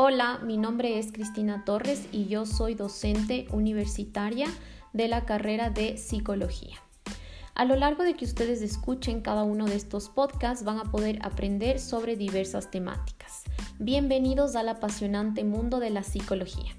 Hola, mi nombre es Cristina Torres y yo soy docente universitaria de la carrera de psicología. A lo largo de que ustedes escuchen cada uno de estos podcasts van a poder aprender sobre diversas temáticas. Bienvenidos al apasionante mundo de la psicología.